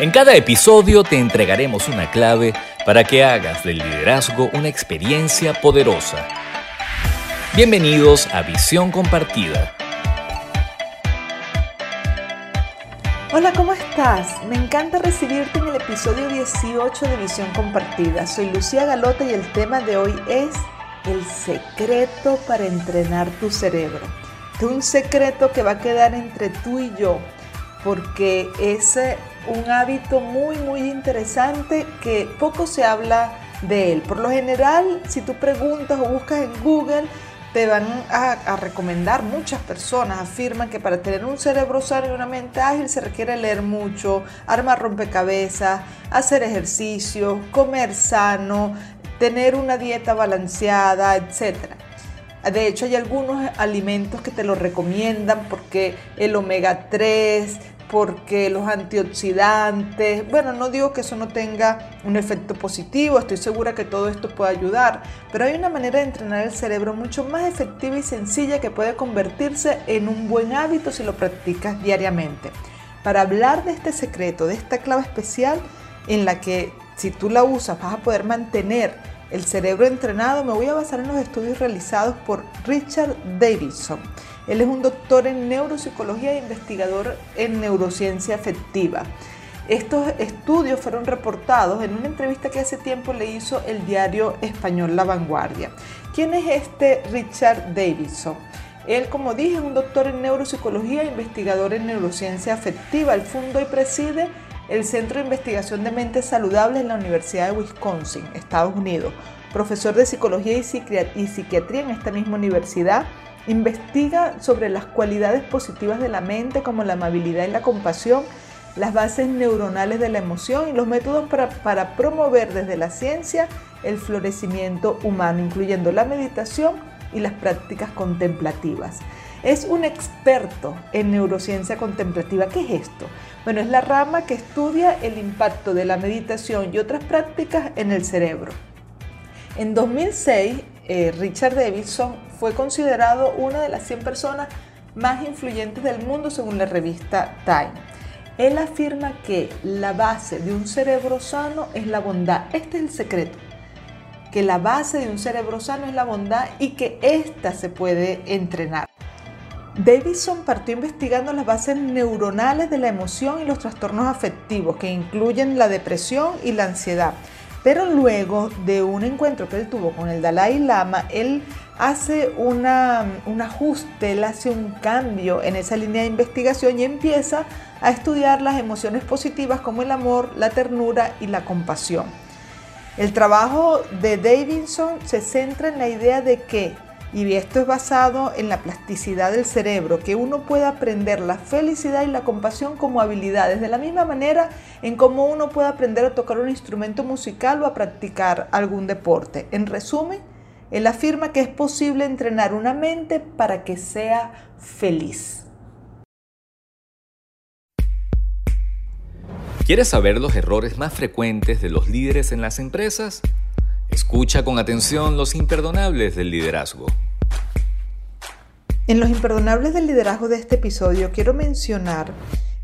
En cada episodio te entregaremos una clave para que hagas del liderazgo una experiencia poderosa. Bienvenidos a Visión Compartida. Hola, ¿cómo estás? Me encanta recibirte en el episodio 18 de Visión Compartida. Soy Lucía Galota y el tema de hoy es el secreto para entrenar tu cerebro. Un secreto que va a quedar entre tú y yo, porque es un hábito muy, muy interesante que poco se habla de él. Por lo general, si tú preguntas o buscas en Google, te van a, recomendar muchas personas, afirman que para tener un cerebro sano y una mente ágil se requiere leer mucho, armar rompecabezas, hacer ejercicio, comer sano, tener una dieta balanceada, etc. De hecho, hay algunos alimentos que te lo recomiendan porque el omega 3, porque los antioxidantes, bueno, no digo que eso no tenga un efecto positivo, estoy segura que todo esto puede ayudar, pero hay una manera de entrenar el cerebro mucho más efectiva y sencilla que puede convertirse en un buen hábito si lo practicas diariamente. Para hablar de este secreto, de esta clave especial en la que si tú la usas vas a poder mantener el cerebro entrenado, me voy a basar en los estudios realizados por Richard Davidson. Él es un doctor en neuropsicología e investigador en neurociencia afectiva. Estos estudios fueron reportados en una entrevista que hace tiempo le hizo el diario español La Vanguardia. ¿Quién es este Richard Davidson? Él, como dije, es un doctor en neuropsicología e investigador en neurociencia afectiva. Él fundó y preside el Centro de Investigación de Mentes Saludables en la Universidad de Wisconsin, Estados Unidos. Profesor de psicología y psiquiatría en esta misma universidad Investiga sobre las cualidades positivas de la mente como la amabilidad y la compasión, las bases neuronales de la emoción y los métodos para, promover desde la ciencia el florecimiento humano, incluyendo la meditación y las prácticas contemplativas. Es un experto en neurociencia contemplativa. ¿Qué es esto? Bueno, es la rama que estudia el impacto de la meditación y otras prácticas en el cerebro. En 2006, eh, Richard Davidson fue considerado una de las 100 personas más influyentes del mundo según la revista Time. Él afirma que la base de un cerebro sano es la bondad. Este es el secreto. Que la base de un cerebro sano es la bondad y que ésta se puede entrenar. Davidson partió investigando las bases neuronales de la emoción y los trastornos afectivos, que incluyen la depresión y la ansiedad. Pero luego de un encuentro que él tuvo con el Dalai Lama, él hace un ajuste, él hace un cambio en esa línea de investigación y empieza a estudiar las emociones positivas como el amor, la ternura y la compasión. El trabajo de Davidson se centra en la idea de que y esto es basado en la plasticidad del cerebro, que uno puede aprender la felicidad y la compasión como habilidades, de la misma manera en cómo uno puede aprender a tocar un instrumento musical o a practicar algún deporte. En resumen, él afirma que es posible entrenar una mente para que sea feliz. ¿Quieres saber los errores más frecuentes de los líderes en las empresas? Escucha con atención los imperdonables del liderazgo. En los imperdonables del liderazgo de este episodio quiero mencionar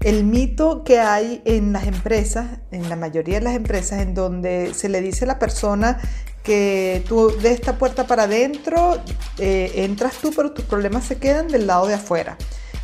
el mito que hay en las empresas, en la mayoría de las empresas, en donde se le dice a la persona que tú de esta puerta para adentro eh, entras tú, pero tus problemas se quedan del lado de afuera.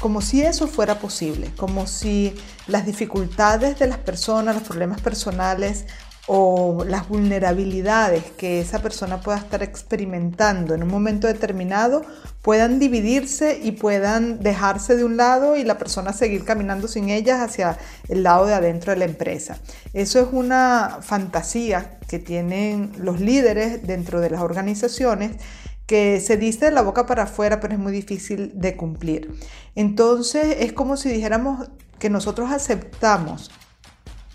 Como si eso fuera posible, como si las dificultades de las personas, los problemas personales o las vulnerabilidades que esa persona pueda estar experimentando en un momento determinado puedan dividirse y puedan dejarse de un lado y la persona seguir caminando sin ellas hacia el lado de adentro de la empresa. Eso es una fantasía que tienen los líderes dentro de las organizaciones que se dice de la boca para afuera, pero es muy difícil de cumplir. Entonces es como si dijéramos que nosotros aceptamos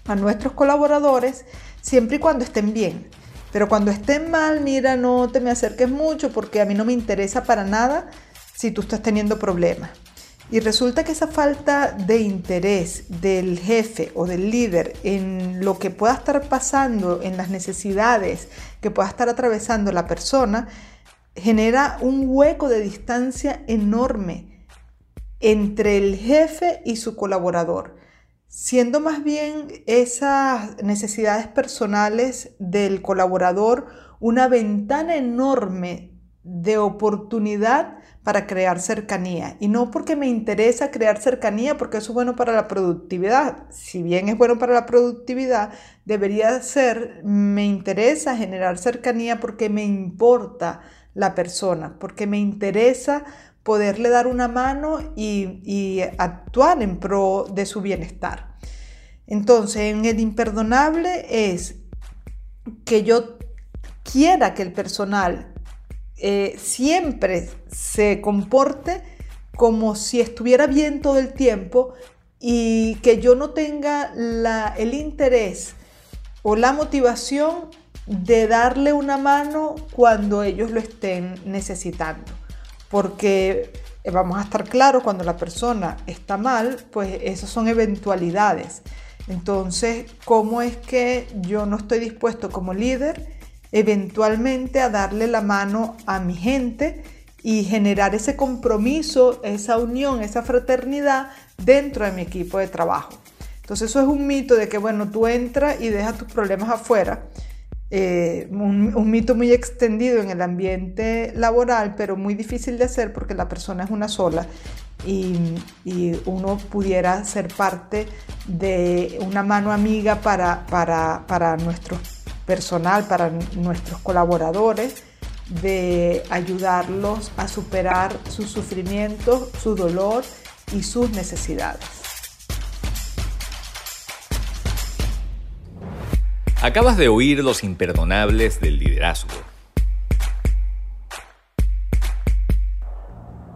a nuestros colaboradores siempre y cuando estén bien. Pero cuando estén mal, mira, no te me acerques mucho porque a mí no me interesa para nada si tú estás teniendo problemas. Y resulta que esa falta de interés del jefe o del líder en lo que pueda estar pasando, en las necesidades que pueda estar atravesando la persona, genera un hueco de distancia enorme entre el jefe y su colaborador siendo más bien esas necesidades personales del colaborador una ventana enorme de oportunidad para crear cercanía. Y no porque me interesa crear cercanía, porque eso es bueno para la productividad. Si bien es bueno para la productividad, debería ser, me interesa generar cercanía porque me importa la persona, porque me interesa poderle dar una mano y, actuar en pro de su bienestar. Entonces, en el imperdonable es que yo quiera que el personal eh, siempre se comporte como si estuviera bien todo el tiempo y que yo no tenga el interés o la motivación de darle una mano cuando ellos lo estén necesitando porque eh, vamos a estar claros, cuando la persona está mal, pues esas son eventualidades. Entonces, ¿cómo es que yo no estoy dispuesto como líder eventualmente a darle la mano a mi gente y generar ese compromiso, esa unión, esa fraternidad dentro de mi equipo de trabajo? Entonces, eso es un mito de que, bueno, tú entras y dejas tus problemas afuera eh, un, mito muy extendido en el ambiente laboral, pero muy difícil de hacer porque la persona es una sola y, uno pudiera ser parte de una mano amiga para, para, para nuestro personal, para nuestros colaboradores, de ayudarlos a superar sus sufrimientos, su dolor y sus necesidades. Acabas de oír los imperdonables del liderazgo.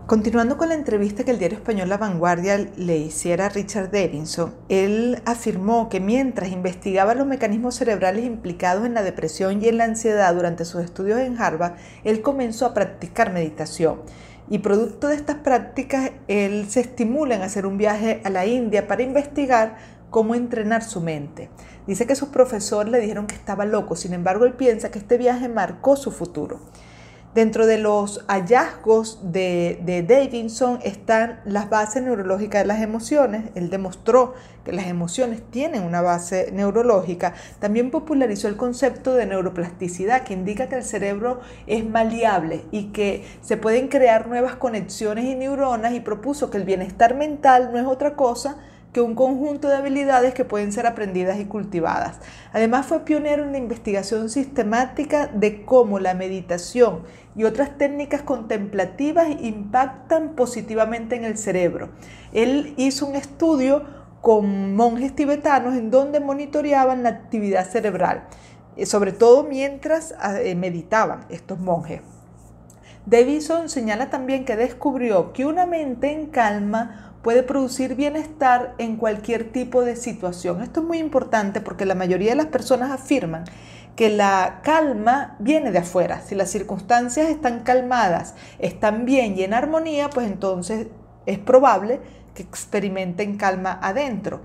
Continuando con la entrevista que el diario español La Vanguardia le hiciera a Richard Davidson, él afirmó que mientras investigaba los mecanismos cerebrales implicados en la depresión y en la ansiedad durante sus estudios en Harvard, él comenzó a practicar meditación. Y producto de estas prácticas, él se estimula en hacer un viaje a la India para investigar cómo entrenar su mente. Dice que sus profesores le dijeron que estaba loco, sin embargo él piensa que este viaje marcó su futuro. Dentro de los hallazgos de, Davidson están las bases neurológicas de las emociones. Él demostró que las emociones tienen una base neurológica. También popularizó el concepto de neuroplasticidad, que indica que el cerebro es maleable y que se pueden crear nuevas conexiones y neuronas y propuso que el bienestar mental no es otra cosa que un conjunto de habilidades que pueden ser aprendidas y cultivadas. Además fue pionero en la investigación sistemática de cómo la meditación y otras técnicas contemplativas impactan positivamente en el cerebro. Él hizo un estudio con monjes tibetanos en donde monitoreaban la actividad cerebral, eh, sobre todo mientras eh, meditaban estos monjes. Davidson señala también que descubrió que una mente en calma puede producir bienestar en cualquier tipo de situación. Esto es muy importante porque la mayoría de las personas afirman que la calma viene de afuera. Si las circunstancias están calmadas, están bien y en armonía, pues entonces es probable que experimenten calma adentro.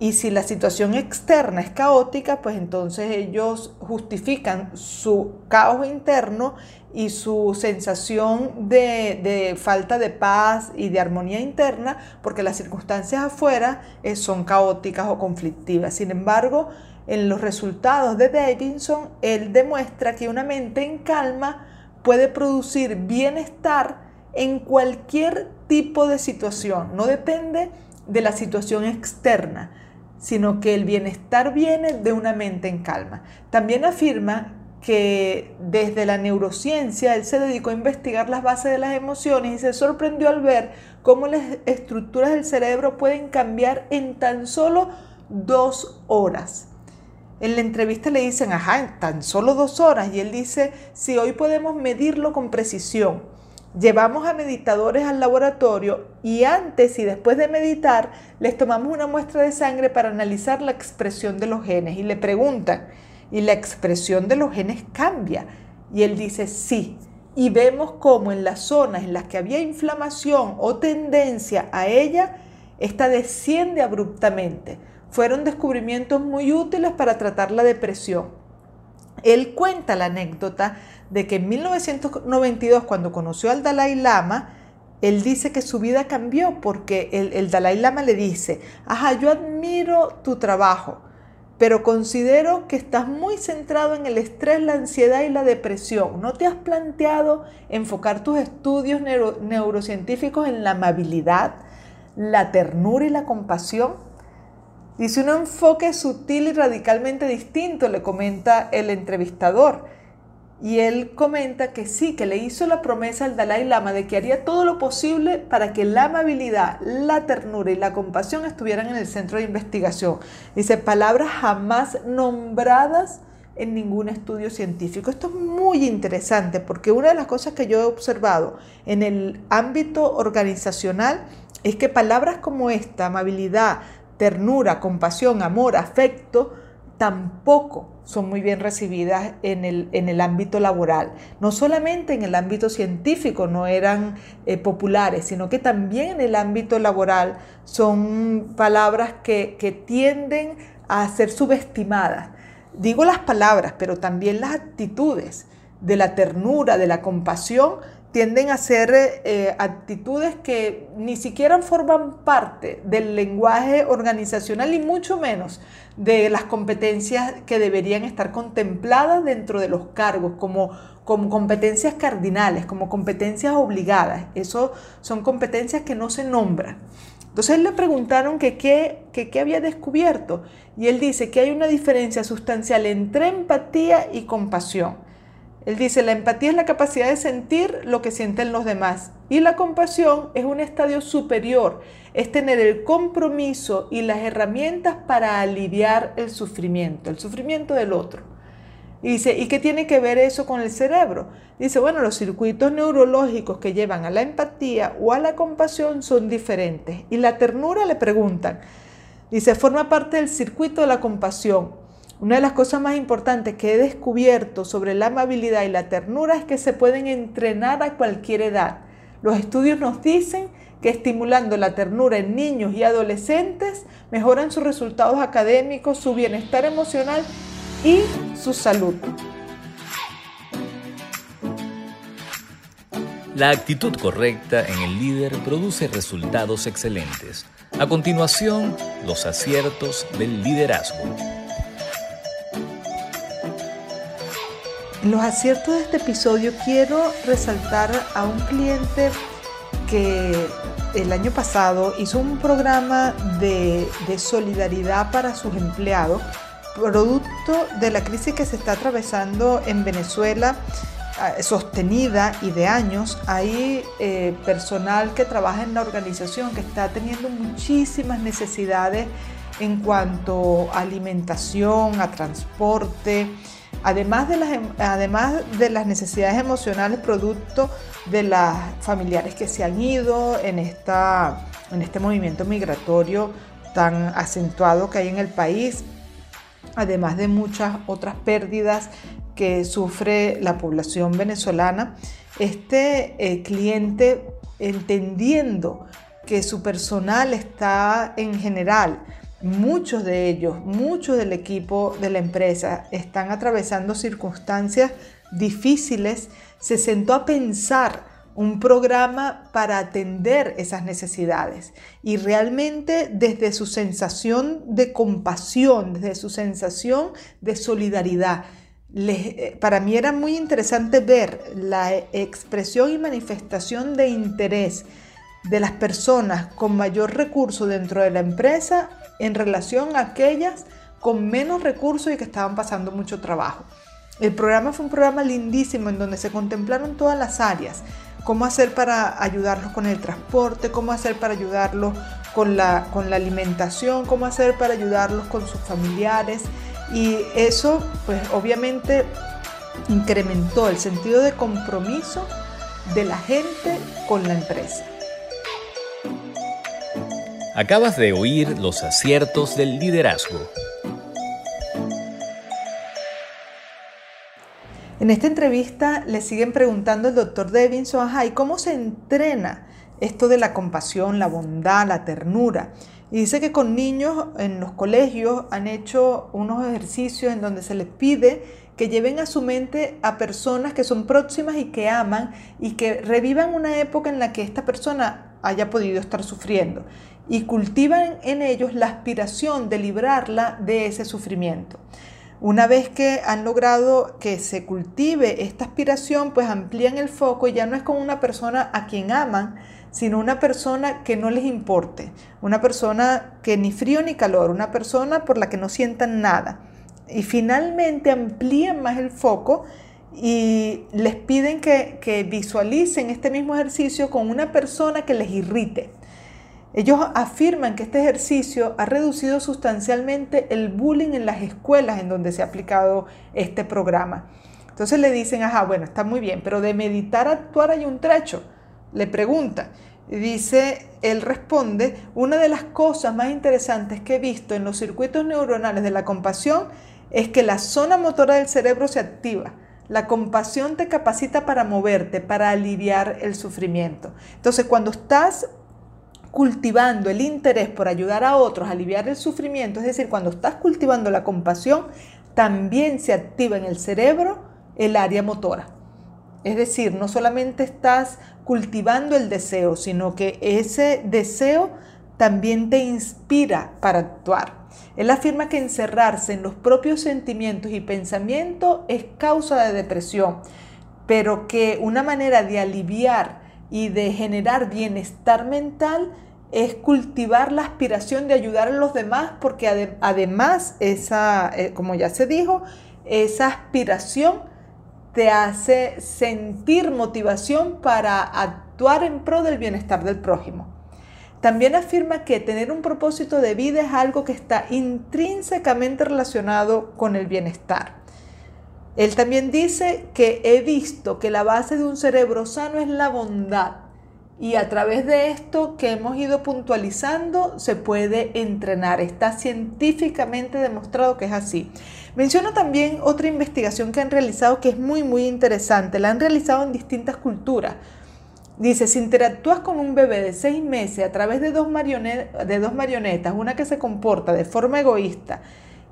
Y si la situación externa es caótica, pues entonces ellos justifican su caos interno y su sensación de, falta de paz y de armonía interna porque las circunstancias afuera eh, son caóticas o conflictivas. Sin embargo, en los resultados de Davidson, él demuestra que una mente en calma puede producir bienestar en cualquier tipo de situación. No depende de la situación externa, sino que el bienestar viene de una mente en calma. También afirma que desde la neurociencia él se dedicó a investigar las bases de las emociones y se sorprendió al ver cómo las estructuras del cerebro pueden cambiar en tan solo dos horas. En la entrevista le dicen, ajá, en tan solo dos horas. Y él dice, si hoy podemos medirlo con precisión. Llevamos a meditadores al laboratorio y antes y después de meditar les tomamos una muestra de sangre para analizar la expresión de los genes y le preguntan, y la expresión de los genes cambia. Y él dice sí. Y vemos cómo en las zonas en las que había inflamación o tendencia a ella, esta desciende abruptamente. Fueron descubrimientos muy útiles para tratar la depresión. Él cuenta la anécdota de que en 1992, cuando conoció al Dalai Lama, él dice que su vida cambió porque el, Dalai Lama le dice, ajá, yo admiro tu trabajo, pero considero que estás muy centrado en el estrés, la ansiedad y la depresión. ¿No te has planteado enfocar tus estudios neuro, neurocientíficos en la amabilidad, la ternura y la compasión? Dice un enfoque sutil y radicalmente distinto, le comenta el entrevistador. Y él comenta que sí, que le hizo la promesa al Dalai Lama de que haría todo lo posible para que la amabilidad, la ternura y la compasión estuvieran en el centro de investigación. Dice, palabras jamás nombradas en ningún estudio científico. Esto es muy interesante porque una de las cosas que yo he observado en el ámbito organizacional es que palabras como esta, amabilidad, ternura, compasión, amor, afecto, tampoco son muy bien recibidas en el, en el ámbito laboral. No solamente en el ámbito científico no eran eh, populares, sino que también en el ámbito laboral son palabras que, que tienden a ser subestimadas. Digo las palabras, pero también las actitudes de la ternura, de la compasión, tienden a ser eh, actitudes que ni siquiera forman parte del lenguaje organizacional y mucho menos de las competencias que deberían estar contempladas dentro de los cargos como, como competencias cardinales, como competencias obligadas. Eso son competencias que no se nombran. Entonces le preguntaron que qué había descubierto y él dice que hay una diferencia sustancial entre empatía y compasión. Él dice, la empatía es la capacidad de sentir lo que sienten los demás y la compasión es un estadio superior, es tener el compromiso y las herramientas para aliviar el sufrimiento, el sufrimiento del otro. Y dice, ¿y qué tiene que ver eso con el cerebro? Dice, bueno, los circuitos neurológicos que llevan a la empatía o a la compasión son diferentes. Y la ternura le preguntan, dice, forma parte del circuito de la compasión una de las cosas más importantes que he descubierto sobre la amabilidad y la ternura es que se pueden entrenar a cualquier edad. Los estudios nos dicen que estimulando la ternura en niños y adolescentes mejoran sus resultados académicos, su bienestar emocional y su salud. La actitud correcta en el líder produce resultados excelentes. A continuación, los aciertos del liderazgo. En los aciertos de este episodio quiero resaltar a un cliente que el año pasado hizo un programa de, solidaridad para sus empleados, producto de la crisis que se está atravesando en Venezuela ah, sostenida y de años, hay eh, personal que trabaja en la organización que está teniendo muchísimas necesidades en cuanto a alimentación, a transporte, Además de, las, em, además de las necesidades emocionales producto de las familiares que se han ido en, esta, en este movimiento migratorio tan acentuado que hay en el país, además de muchas otras pérdidas que sufre la población venezolana, este eh, cliente entendiendo que su personal está en general Muchos de ellos, muchos del equipo de la empresa están atravesando circunstancias difíciles. Se sentó a pensar un programa para atender esas necesidades y realmente desde su sensación de compasión, desde su sensación de solidaridad. Eh, para mí era muy interesante ver la expresión y manifestación de interés de las personas con mayor recurso dentro de la empresa en relación a aquellas con menos recursos y que estaban pasando mucho trabajo. El programa fue un programa lindísimo en donde se contemplaron todas las áreas, cómo hacer para ayudarlos con el transporte, cómo hacer para ayudarlos con la, con la alimentación, cómo hacer para ayudarlos con sus familiares y eso pues obviamente incrementó el sentido de compromiso de la gente con la empresa. Acabas de oír los aciertos del liderazgo. En esta entrevista le siguen preguntando el doctor Devinson, ¿y cómo se entrena esto de la compasión, la bondad, la ternura? Y dice que con niños en los colegios han hecho unos ejercicios en donde se les pide que lleven a su mente a personas que son próximas y que aman y que revivan una época en la que esta persona haya podido estar sufriendo y cultivan en ellos la aspiración de librarla de ese sufrimiento. Una vez que han logrado que se cultive esta aspiración, pues amplían el foco y ya no es con una persona a quien aman, sino una persona que no les importe, una persona que ni frío ni calor, una persona por la que no sientan nada. Y finalmente amplían más el foco y les piden que, que visualicen este mismo ejercicio con una persona que les irrite ellos afirman que este ejercicio ha reducido sustancialmente el bullying en las escuelas en donde se ha aplicado este programa. Entonces le dicen, ajá, bueno, está muy bien, pero de meditar a actuar hay un trecho. Le pregunta. Dice, él responde, una de las cosas más interesantes que he visto en los circuitos neuronales de la compasión es que la zona motora del cerebro se activa. La compasión te capacita para moverte, para aliviar el sufrimiento. Entonces, cuando estás cultivando el interés por ayudar a otros aliviar el sufrimiento, es decir, cuando estás cultivando la compasión, también se activa en el cerebro el área motora. Es decir, no solamente estás cultivando el deseo, sino que ese deseo también te inspira para actuar. Él afirma que encerrarse en los propios sentimientos y pensamientos es causa de depresión, pero que una manera de aliviar y de generar bienestar mental es cultivar la aspiración de ayudar a los demás porque además esa, eh, como ya se dijo, esa aspiración te hace sentir motivación para actuar en pro del bienestar del prójimo. También afirma que tener un propósito de vida es algo que está intrínsecamente relacionado con el bienestar. Él también dice que he visto que la base de un cerebro sano es la bondad y a través de esto que hemos ido puntualizando se puede entrenar. Está científicamente demostrado que es así. Menciono también otra investigación que han realizado que es muy muy interesante. La han realizado en distintas culturas. Dice, si interactúas con un bebé de seis meses a través de dos, de dos marionetas, una que se comporta de forma egoísta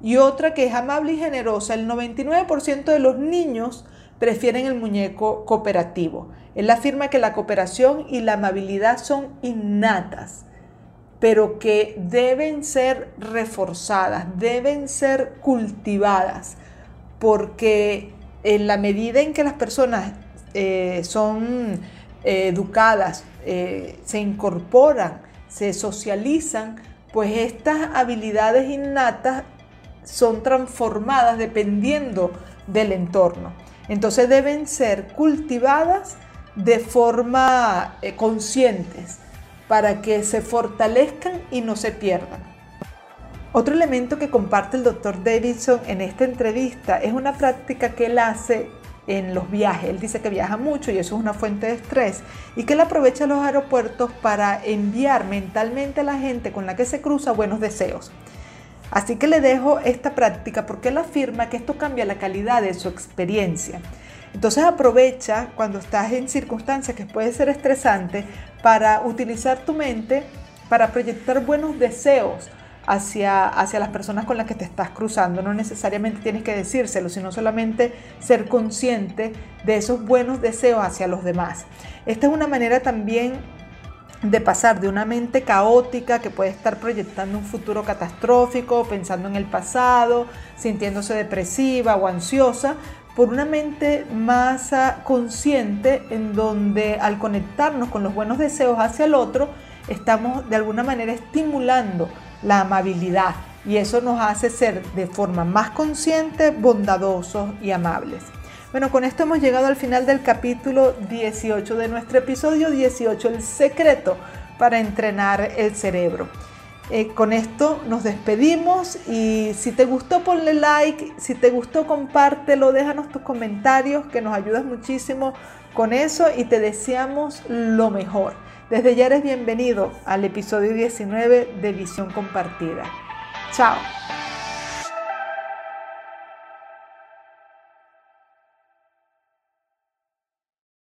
y otra que es amable y generosa, el 99% de los niños prefieren el muñeco cooperativo. Él afirma que la cooperación y la amabilidad son innatas, pero que deben ser reforzadas, deben ser cultivadas, porque en la medida en que las personas eh, son eh, educadas, eh, se incorporan, se socializan, pues estas habilidades innatas son transformadas dependiendo del entorno. Entonces deben ser cultivadas de forma eh, conscientes para que se fortalezcan y no se pierdan. Otro elemento que comparte el doctor Davidson en esta entrevista es una práctica que él hace en los viajes. Él dice que viaja mucho y eso es una fuente de estrés y que él aprovecha los aeropuertos para enviar mentalmente a la gente con la que se cruza buenos deseos. Así que le dejo esta práctica porque él afirma que esto cambia la calidad de su experiencia. Entonces aprovecha cuando estás en circunstancias que puede ser estresante para utilizar tu mente para proyectar buenos deseos hacia, hacia las personas con las que te estás cruzando. No necesariamente tienes que decírselo, sino solamente ser consciente de esos buenos deseos hacia los demás. Esta es una manera también de pasar de una mente caótica que puede estar proyectando un futuro catastrófico, pensando en el pasado, sintiéndose depresiva o ansiosa, por una mente más ah, consciente en donde al conectarnos con los buenos deseos hacia el otro, estamos de alguna manera estimulando la amabilidad y eso nos hace ser de forma más consciente, bondadosos y amables. Bueno, con esto hemos llegado al final del capítulo 18 de nuestro episodio 18, el secreto para entrenar el cerebro. Eh, con esto nos despedimos y si te gustó ponle like, si te gustó compártelo, déjanos tus comentarios que nos ayudas muchísimo con eso y te deseamos lo mejor. Desde ya eres bienvenido al episodio 19 de Visión Compartida. Chao.